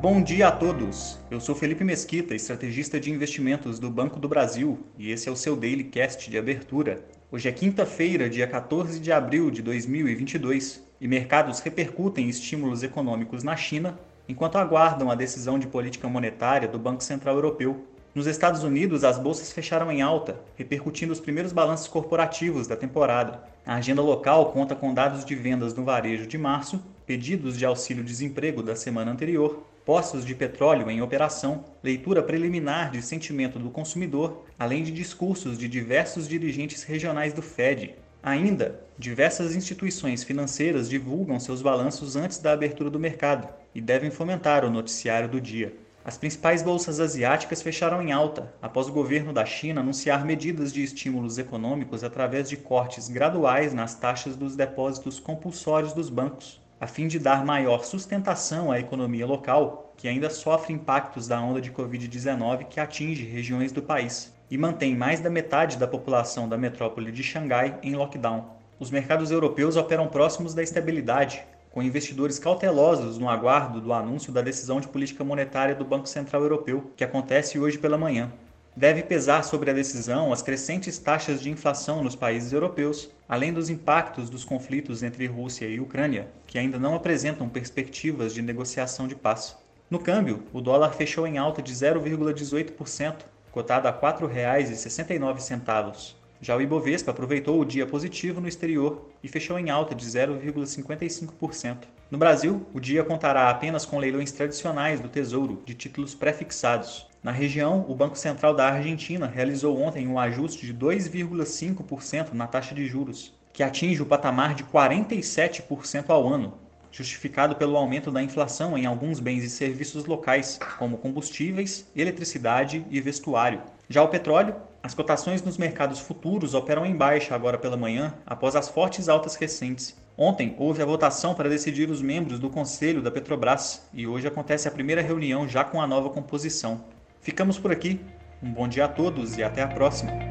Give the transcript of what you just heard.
Bom dia a todos! Eu sou Felipe Mesquita, estrategista de investimentos do Banco do Brasil, e esse é o seu Daily Cast de abertura. Hoje é quinta-feira, dia 14 de abril de 2022, e mercados repercutem estímulos econômicos na China enquanto aguardam a decisão de política monetária do Banco Central Europeu. Nos Estados Unidos, as bolsas fecharam em alta, repercutindo os primeiros balanços corporativos da temporada. A agenda local conta com dados de vendas no varejo de março, pedidos de auxílio-desemprego da semana anterior postos de petróleo em operação, leitura preliminar de sentimento do consumidor, além de discursos de diversos dirigentes regionais do Fed. Ainda, diversas instituições financeiras divulgam seus balanços antes da abertura do mercado e devem fomentar o noticiário do dia. As principais bolsas asiáticas fecharam em alta, após o governo da China anunciar medidas de estímulos econômicos através de cortes graduais nas taxas dos depósitos compulsórios dos bancos a fim de dar maior sustentação à economia local, que ainda sofre impactos da onda de Covid-19 que atinge regiões do país e mantém mais da metade da população da metrópole de Xangai em lockdown. Os mercados europeus operam próximos da estabilidade, com investidores cautelosos no aguardo do anúncio da decisão de política monetária do Banco Central Europeu, que acontece hoje pela manhã deve pesar sobre a decisão as crescentes taxas de inflação nos países europeus, além dos impactos dos conflitos entre Rússia e Ucrânia, que ainda não apresentam perspectivas de negociação de paz. No câmbio, o dólar fechou em alta de 0,18%, cotado a R$ 4,69. Já o Ibovespa aproveitou o dia positivo no exterior e fechou em alta de 0,55%. No Brasil, o dia contará apenas com leilões tradicionais do Tesouro de títulos prefixados, na região, o Banco Central da Argentina realizou ontem um ajuste de 2,5% na taxa de juros, que atinge o patamar de 47% ao ano, justificado pelo aumento da inflação em alguns bens e serviços locais, como combustíveis, eletricidade e vestuário. Já o petróleo, as cotações nos mercados futuros operam em baixa agora pela manhã, após as fortes altas recentes. Ontem houve a votação para decidir os membros do conselho da Petrobras e hoje acontece a primeira reunião já com a nova composição. Ficamos por aqui. Um bom dia a todos e até a próxima.